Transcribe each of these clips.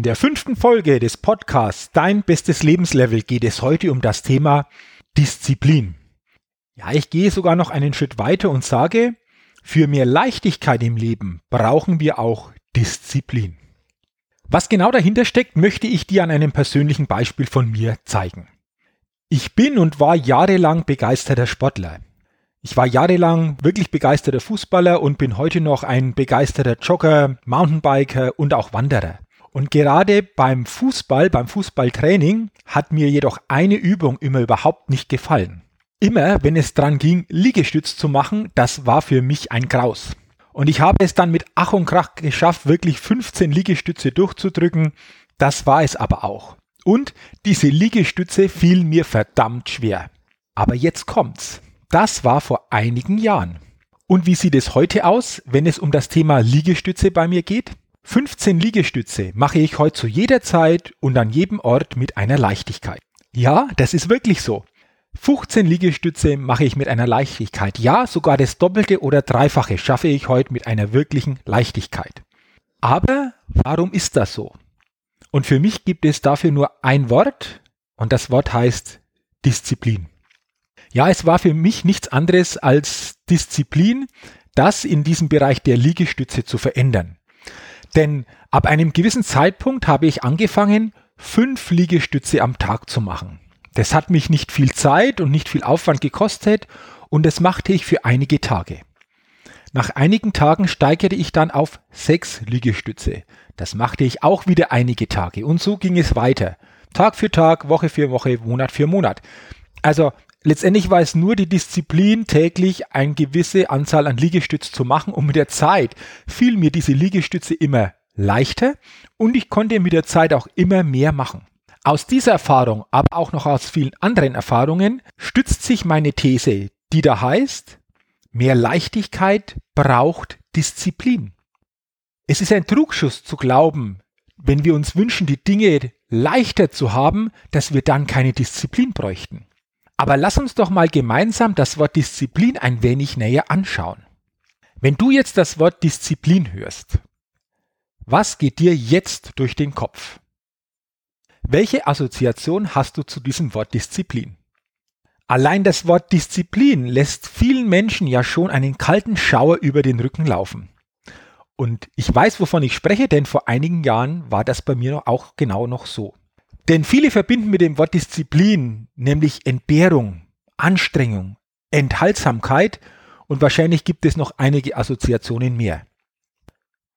In der fünften Folge des Podcasts Dein bestes Lebenslevel geht es heute um das Thema Disziplin. Ja, ich gehe sogar noch einen Schritt weiter und sage, für mehr Leichtigkeit im Leben brauchen wir auch Disziplin. Was genau dahinter steckt, möchte ich dir an einem persönlichen Beispiel von mir zeigen. Ich bin und war jahrelang begeisterter Sportler. Ich war jahrelang wirklich begeisterter Fußballer und bin heute noch ein begeisterter Jogger, Mountainbiker und auch Wanderer. Und gerade beim Fußball, beim Fußballtraining hat mir jedoch eine Übung immer überhaupt nicht gefallen. Immer, wenn es dran ging, Liegestütz zu machen, das war für mich ein Graus. Und ich habe es dann mit Ach und Krach geschafft, wirklich 15 Liegestütze durchzudrücken. Das war es aber auch. Und diese Liegestütze fiel mir verdammt schwer. Aber jetzt kommt's. Das war vor einigen Jahren. Und wie sieht es heute aus, wenn es um das Thema Liegestütze bei mir geht? 15 Liegestütze mache ich heute zu jeder Zeit und an jedem Ort mit einer Leichtigkeit. Ja, das ist wirklich so. 15 Liegestütze mache ich mit einer Leichtigkeit. Ja, sogar das Doppelte oder Dreifache schaffe ich heute mit einer wirklichen Leichtigkeit. Aber warum ist das so? Und für mich gibt es dafür nur ein Wort und das Wort heißt Disziplin. Ja, es war für mich nichts anderes als Disziplin, das in diesem Bereich der Liegestütze zu verändern. Denn ab einem gewissen Zeitpunkt habe ich angefangen, fünf Liegestütze am Tag zu machen. Das hat mich nicht viel Zeit und nicht viel Aufwand gekostet und das machte ich für einige Tage. Nach einigen Tagen steigerte ich dann auf sechs Liegestütze. Das machte ich auch wieder einige Tage und so ging es weiter. Tag für Tag, Woche für Woche, Monat für Monat. Also letztendlich war es nur die Disziplin, täglich eine gewisse Anzahl an Liegestütz zu machen und mit der Zeit fiel mir diese Liegestütze immer leichter und ich konnte mit der Zeit auch immer mehr machen. Aus dieser Erfahrung, aber auch noch aus vielen anderen Erfahrungen, stützt sich meine These, die da heißt, mehr Leichtigkeit braucht Disziplin. Es ist ein Trugschuss zu glauben, wenn wir uns wünschen, die Dinge leichter zu haben, dass wir dann keine Disziplin bräuchten. Aber lass uns doch mal gemeinsam das Wort Disziplin ein wenig näher anschauen. Wenn du jetzt das Wort Disziplin hörst, was geht dir jetzt durch den Kopf? Welche Assoziation hast du zu diesem Wort Disziplin? Allein das Wort Disziplin lässt vielen Menschen ja schon einen kalten Schauer über den Rücken laufen. Und ich weiß, wovon ich spreche, denn vor einigen Jahren war das bei mir auch genau noch so. Denn viele verbinden mit dem Wort Disziplin nämlich Entbehrung, Anstrengung, Enthaltsamkeit und wahrscheinlich gibt es noch einige Assoziationen mehr.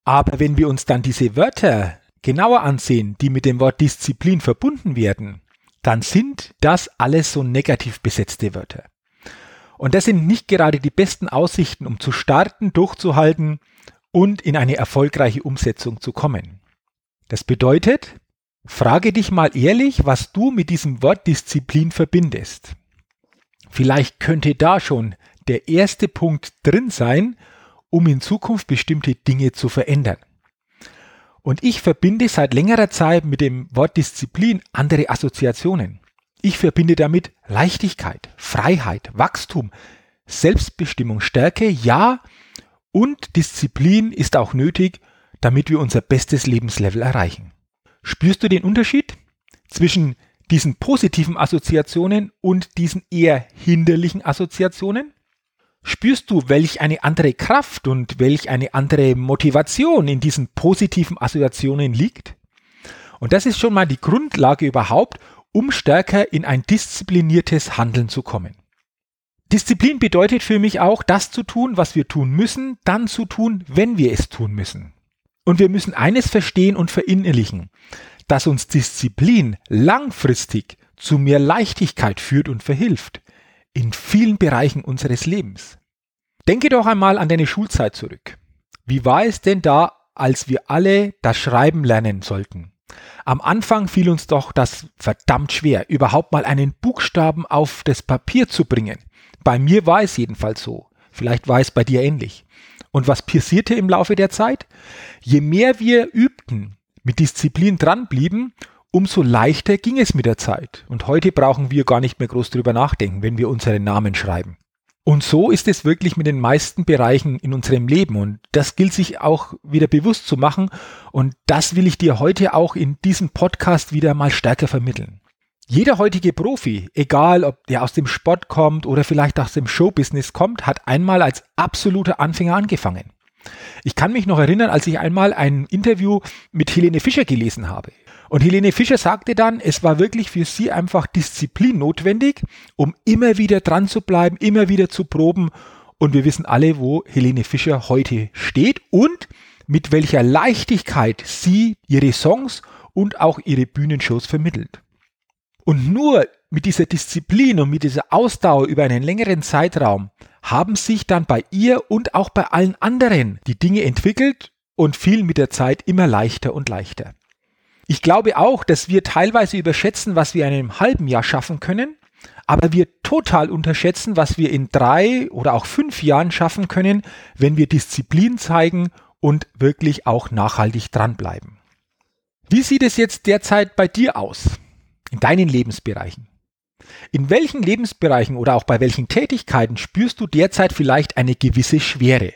Aber wenn wir uns dann diese Wörter genauer ansehen, die mit dem Wort Disziplin verbunden werden, dann sind das alles so negativ besetzte Wörter. Und das sind nicht gerade die besten Aussichten, um zu starten, durchzuhalten und in eine erfolgreiche Umsetzung zu kommen. Das bedeutet, Frage dich mal ehrlich, was du mit diesem Wort Disziplin verbindest. Vielleicht könnte da schon der erste Punkt drin sein, um in Zukunft bestimmte Dinge zu verändern. Und ich verbinde seit längerer Zeit mit dem Wort Disziplin andere Assoziationen. Ich verbinde damit Leichtigkeit, Freiheit, Wachstum, Selbstbestimmung, Stärke, ja, und Disziplin ist auch nötig, damit wir unser bestes Lebenslevel erreichen. Spürst du den Unterschied zwischen diesen positiven Assoziationen und diesen eher hinderlichen Assoziationen? Spürst du, welch eine andere Kraft und welch eine andere Motivation in diesen positiven Assoziationen liegt? Und das ist schon mal die Grundlage überhaupt, um stärker in ein diszipliniertes Handeln zu kommen. Disziplin bedeutet für mich auch, das zu tun, was wir tun müssen, dann zu tun, wenn wir es tun müssen. Und wir müssen eines verstehen und verinnerlichen, dass uns Disziplin langfristig zu mehr Leichtigkeit führt und verhilft in vielen Bereichen unseres Lebens. Denke doch einmal an deine Schulzeit zurück. Wie war es denn da, als wir alle das Schreiben lernen sollten? Am Anfang fiel uns doch das verdammt schwer, überhaupt mal einen Buchstaben auf das Papier zu bringen. Bei mir war es jedenfalls so. Vielleicht war es bei dir ähnlich. Und was passierte im Laufe der Zeit? Je mehr wir übten, mit Disziplin dranblieben, umso leichter ging es mit der Zeit. Und heute brauchen wir gar nicht mehr groß drüber nachdenken, wenn wir unseren Namen schreiben. Und so ist es wirklich mit den meisten Bereichen in unserem Leben. Und das gilt sich auch wieder bewusst zu machen. Und das will ich dir heute auch in diesem Podcast wieder mal stärker vermitteln. Jeder heutige Profi, egal ob der aus dem Sport kommt oder vielleicht aus dem Showbusiness kommt, hat einmal als absoluter Anfänger angefangen. Ich kann mich noch erinnern, als ich einmal ein Interview mit Helene Fischer gelesen habe. Und Helene Fischer sagte dann, es war wirklich für sie einfach Disziplin notwendig, um immer wieder dran zu bleiben, immer wieder zu proben. Und wir wissen alle, wo Helene Fischer heute steht und mit welcher Leichtigkeit sie ihre Songs und auch ihre Bühnenshows vermittelt. Und nur mit dieser Disziplin und mit dieser Ausdauer über einen längeren Zeitraum haben sich dann bei ihr und auch bei allen anderen die Dinge entwickelt und fiel mit der Zeit immer leichter und leichter. Ich glaube auch, dass wir teilweise überschätzen, was wir in einem halben Jahr schaffen können, aber wir total unterschätzen, was wir in drei oder auch fünf Jahren schaffen können, wenn wir Disziplin zeigen und wirklich auch nachhaltig dranbleiben. Wie sieht es jetzt derzeit bei dir aus? In deinen Lebensbereichen? In welchen Lebensbereichen oder auch bei welchen Tätigkeiten spürst du derzeit vielleicht eine gewisse Schwere?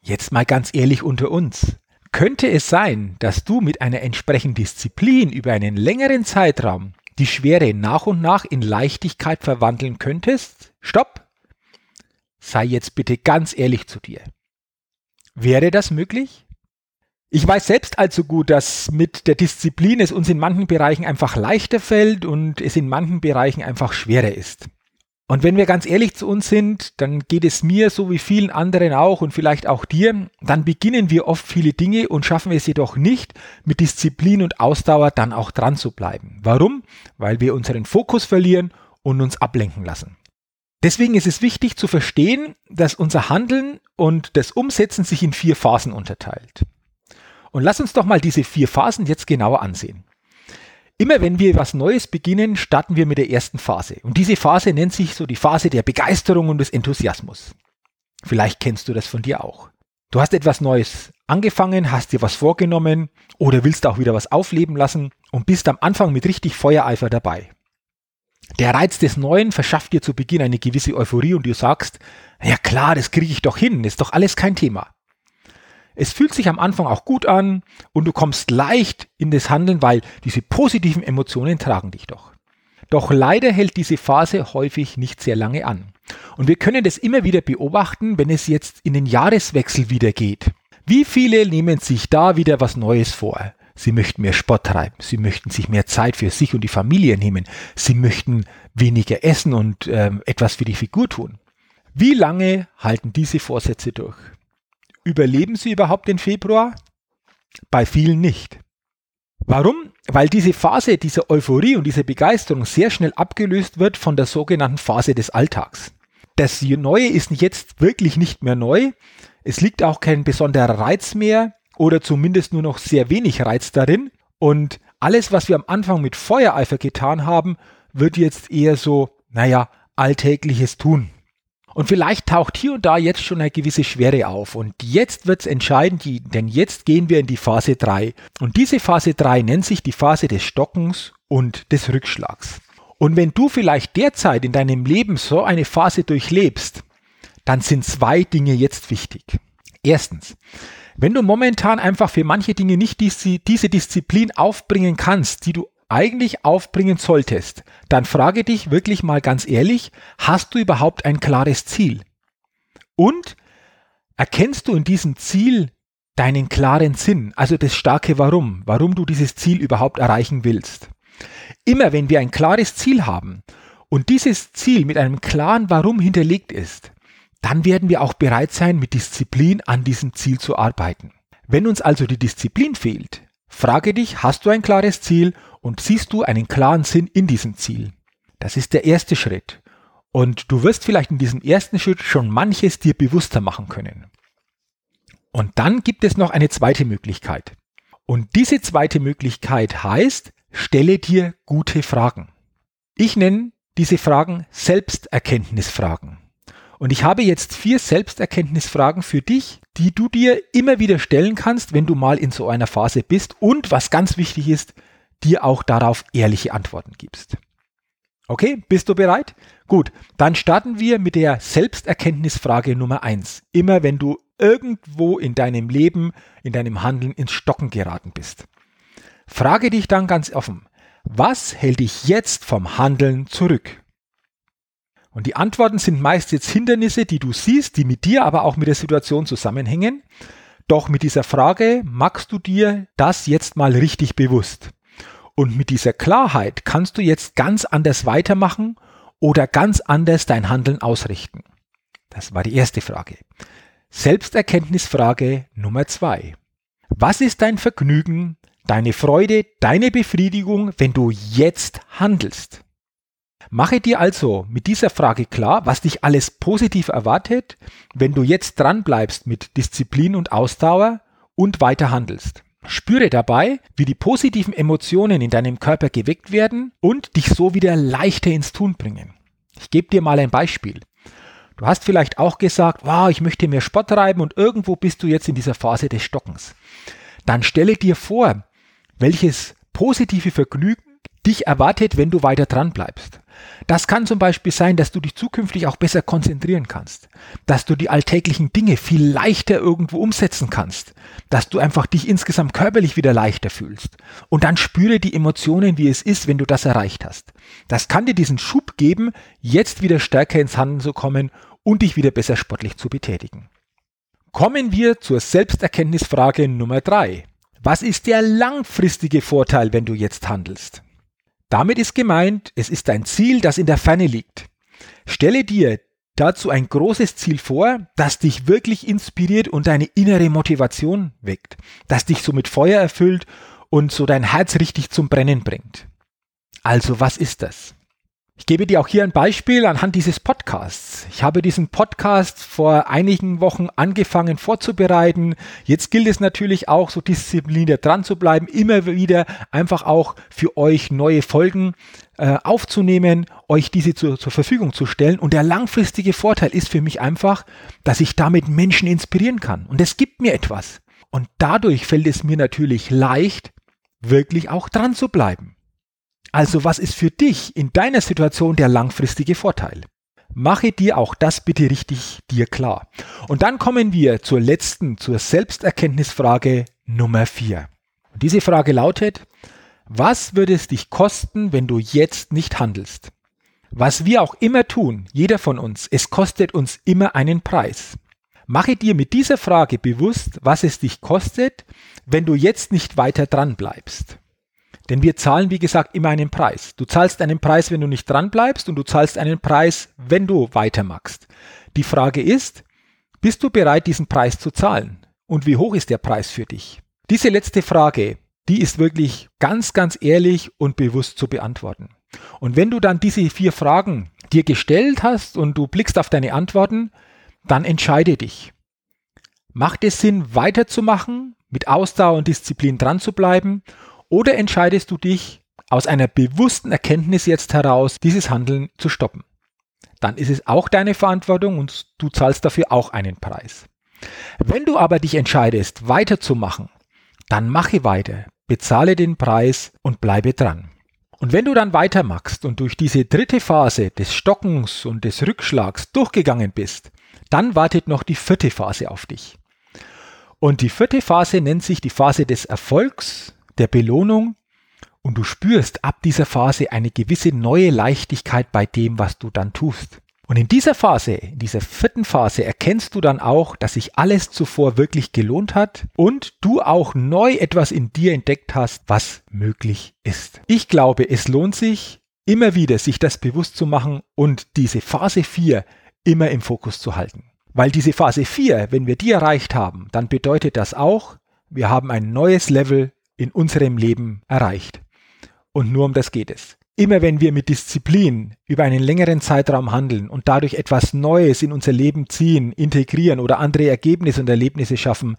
Jetzt mal ganz ehrlich unter uns. Könnte es sein, dass du mit einer entsprechenden Disziplin über einen längeren Zeitraum die Schwere nach und nach in Leichtigkeit verwandeln könntest? Stopp! Sei jetzt bitte ganz ehrlich zu dir. Wäre das möglich? Ich weiß selbst allzu gut, dass mit der Disziplin es uns in manchen Bereichen einfach leichter fällt und es in manchen Bereichen einfach schwerer ist. Und wenn wir ganz ehrlich zu uns sind, dann geht es mir so wie vielen anderen auch und vielleicht auch dir, dann beginnen wir oft viele Dinge und schaffen es jedoch nicht, mit Disziplin und Ausdauer dann auch dran zu bleiben. Warum? Weil wir unseren Fokus verlieren und uns ablenken lassen. Deswegen ist es wichtig zu verstehen, dass unser Handeln und das Umsetzen sich in vier Phasen unterteilt. Und lass uns doch mal diese vier Phasen jetzt genauer ansehen. Immer wenn wir was Neues beginnen, starten wir mit der ersten Phase. Und diese Phase nennt sich so die Phase der Begeisterung und des Enthusiasmus. Vielleicht kennst du das von dir auch. Du hast etwas Neues angefangen, hast dir was vorgenommen oder willst auch wieder was aufleben lassen und bist am Anfang mit richtig Feuereifer dabei. Der Reiz des Neuen verschafft dir zu Beginn eine gewisse Euphorie und du sagst, ja klar, das kriege ich doch hin, ist doch alles kein Thema. Es fühlt sich am Anfang auch gut an und du kommst leicht in das Handeln, weil diese positiven Emotionen tragen dich doch. Doch leider hält diese Phase häufig nicht sehr lange an. Und wir können das immer wieder beobachten, wenn es jetzt in den Jahreswechsel wieder geht. Wie viele nehmen sich da wieder was Neues vor? Sie möchten mehr Sport treiben, sie möchten sich mehr Zeit für sich und die Familie nehmen, sie möchten weniger essen und ähm, etwas für die Figur tun. Wie lange halten diese Vorsätze durch? Überleben sie überhaupt den Februar? Bei vielen nicht. Warum? Weil diese Phase dieser Euphorie und dieser Begeisterung sehr schnell abgelöst wird von der sogenannten Phase des Alltags. Das Neue ist jetzt wirklich nicht mehr neu. Es liegt auch kein besonderer Reiz mehr oder zumindest nur noch sehr wenig Reiz darin. Und alles, was wir am Anfang mit Feuereifer getan haben, wird jetzt eher so, naja, alltägliches Tun. Und vielleicht taucht hier und da jetzt schon eine gewisse Schwere auf. Und jetzt wird es entscheidend, denn jetzt gehen wir in die Phase 3. Und diese Phase 3 nennt sich die Phase des Stockens und des Rückschlags. Und wenn du vielleicht derzeit in deinem Leben so eine Phase durchlebst, dann sind zwei Dinge jetzt wichtig. Erstens, wenn du momentan einfach für manche Dinge nicht diese, diese Disziplin aufbringen kannst, die du eigentlich aufbringen solltest, dann frage dich wirklich mal ganz ehrlich, hast du überhaupt ein klares Ziel? Und erkennst du in diesem Ziel deinen klaren Sinn, also das starke Warum, warum du dieses Ziel überhaupt erreichen willst? Immer wenn wir ein klares Ziel haben und dieses Ziel mit einem klaren Warum hinterlegt ist, dann werden wir auch bereit sein, mit Disziplin an diesem Ziel zu arbeiten. Wenn uns also die Disziplin fehlt, frage dich, hast du ein klares Ziel und siehst du einen klaren Sinn in diesem Ziel. Das ist der erste Schritt. Und du wirst vielleicht in diesem ersten Schritt schon manches dir bewusster machen können. Und dann gibt es noch eine zweite Möglichkeit. Und diese zweite Möglichkeit heißt, stelle dir gute Fragen. Ich nenne diese Fragen Selbsterkenntnisfragen. Und ich habe jetzt vier Selbsterkenntnisfragen für dich, die du dir immer wieder stellen kannst, wenn du mal in so einer Phase bist und, was ganz wichtig ist, dir auch darauf ehrliche Antworten gibst. Okay, bist du bereit? Gut, dann starten wir mit der Selbsterkenntnisfrage Nummer eins. Immer wenn du irgendwo in deinem Leben, in deinem Handeln ins Stocken geraten bist. Frage dich dann ganz offen, was hält dich jetzt vom Handeln zurück? Und die Antworten sind meist jetzt Hindernisse, die du siehst, die mit dir, aber auch mit der Situation zusammenhängen. Doch mit dieser Frage machst du dir das jetzt mal richtig bewusst. Und mit dieser Klarheit kannst du jetzt ganz anders weitermachen oder ganz anders dein Handeln ausrichten. Das war die erste Frage. Selbsterkenntnisfrage Nummer zwei. Was ist dein Vergnügen, deine Freude, deine Befriedigung, wenn du jetzt handelst? Mache dir also mit dieser Frage klar, was dich alles positiv erwartet, wenn du jetzt dran bleibst mit Disziplin und Ausdauer und weiter handelst. Spüre dabei, wie die positiven Emotionen in deinem Körper geweckt werden und dich so wieder leichter ins Tun bringen. Ich gebe dir mal ein Beispiel. Du hast vielleicht auch gesagt, wow, ich möchte mehr Sport treiben und irgendwo bist du jetzt in dieser Phase des Stockens. Dann stelle dir vor, welches positive Vergnügen dich erwartet, wenn du weiter dran bleibst. Das kann zum Beispiel sein, dass du dich zukünftig auch besser konzentrieren kannst, dass du die alltäglichen Dinge viel leichter irgendwo umsetzen kannst, dass du einfach dich insgesamt körperlich wieder leichter fühlst. Und dann spüre die Emotionen, wie es ist, wenn du das erreicht hast. Das kann dir diesen Schub geben, jetzt wieder stärker ins Handeln zu kommen und dich wieder besser sportlich zu betätigen. Kommen wir zur Selbsterkenntnisfrage Nummer drei. Was ist der langfristige Vorteil, wenn du jetzt handelst? Damit ist gemeint, es ist ein Ziel, das in der Ferne liegt. Stelle dir dazu ein großes Ziel vor, das dich wirklich inspiriert und deine innere Motivation weckt, das dich so mit Feuer erfüllt und so dein Herz richtig zum Brennen bringt. Also was ist das? Ich gebe dir auch hier ein Beispiel anhand dieses Podcasts. Ich habe diesen Podcast vor einigen Wochen angefangen vorzubereiten. Jetzt gilt es natürlich auch, so diszipliniert dran zu bleiben, immer wieder einfach auch für euch neue Folgen äh, aufzunehmen, euch diese zu, zur Verfügung zu stellen. Und der langfristige Vorteil ist für mich einfach, dass ich damit Menschen inspirieren kann. Und es gibt mir etwas. Und dadurch fällt es mir natürlich leicht, wirklich auch dran zu bleiben. Also was ist für dich in deiner Situation der langfristige Vorteil? Mache dir auch das bitte richtig dir klar. Und dann kommen wir zur letzten, zur Selbsterkenntnisfrage Nummer 4. diese Frage lautet, was würde es dich kosten, wenn du jetzt nicht handelst? Was wir auch immer tun, jeder von uns, es kostet uns immer einen Preis. Mache dir mit dieser Frage bewusst, was es dich kostet, wenn du jetzt nicht weiter dran bleibst. Denn wir zahlen, wie gesagt, immer einen Preis. Du zahlst einen Preis, wenn du nicht dran bleibst und du zahlst einen Preis, wenn du weitermachst. Die Frage ist, bist du bereit, diesen Preis zu zahlen? Und wie hoch ist der Preis für dich? Diese letzte Frage, die ist wirklich ganz, ganz ehrlich und bewusst zu beantworten. Und wenn du dann diese vier Fragen dir gestellt hast und du blickst auf deine Antworten, dann entscheide dich. Macht es Sinn, weiterzumachen, mit Ausdauer und Disziplin dran zu bleiben oder entscheidest du dich aus einer bewussten Erkenntnis jetzt heraus, dieses Handeln zu stoppen? Dann ist es auch deine Verantwortung und du zahlst dafür auch einen Preis. Wenn du aber dich entscheidest, weiterzumachen, dann mache weiter, bezahle den Preis und bleibe dran. Und wenn du dann weitermachst und durch diese dritte Phase des Stockens und des Rückschlags durchgegangen bist, dann wartet noch die vierte Phase auf dich. Und die vierte Phase nennt sich die Phase des Erfolgs, der Belohnung und du spürst ab dieser Phase eine gewisse neue Leichtigkeit bei dem, was du dann tust. Und in dieser Phase, in dieser vierten Phase, erkennst du dann auch, dass sich alles zuvor wirklich gelohnt hat und du auch neu etwas in dir entdeckt hast, was möglich ist. Ich glaube, es lohnt sich, immer wieder sich das bewusst zu machen und diese Phase 4 immer im Fokus zu halten. Weil diese Phase 4, wenn wir die erreicht haben, dann bedeutet das auch, wir haben ein neues Level in unserem Leben erreicht. Und nur um das geht es. Immer wenn wir mit Disziplin über einen längeren Zeitraum handeln und dadurch etwas Neues in unser Leben ziehen, integrieren oder andere Ergebnisse und Erlebnisse schaffen,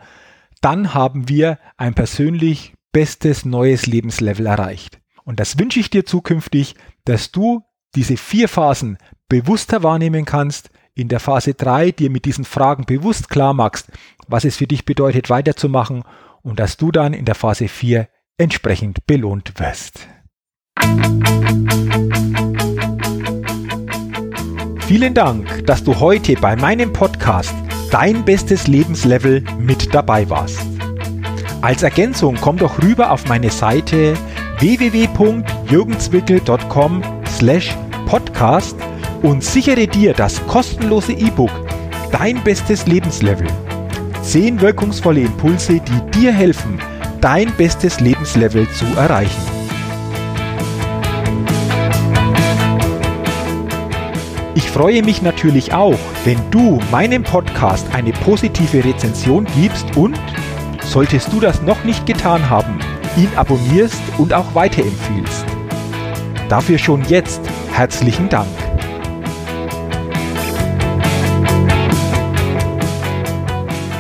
dann haben wir ein persönlich bestes neues Lebenslevel erreicht. Und das wünsche ich dir zukünftig, dass du diese vier Phasen bewusster wahrnehmen kannst, in der Phase 3 dir mit diesen Fragen bewusst klar machst, was es für dich bedeutet, weiterzumachen und dass du dann in der Phase 4 entsprechend belohnt wirst. Vielen Dank, dass du heute bei meinem Podcast Dein bestes Lebenslevel mit dabei warst. Als Ergänzung komm doch rüber auf meine Seite www.jürgenswickel.com slash podcast und sichere dir das kostenlose E-Book Dein bestes Lebenslevel. Zehn wirkungsvolle Impulse, die dir helfen, dein bestes Lebenslevel zu erreichen. Ich freue mich natürlich auch, wenn du meinem Podcast eine positive Rezension gibst und, solltest du das noch nicht getan haben, ihn abonnierst und auch weiterempfiehlst. Dafür schon jetzt herzlichen Dank.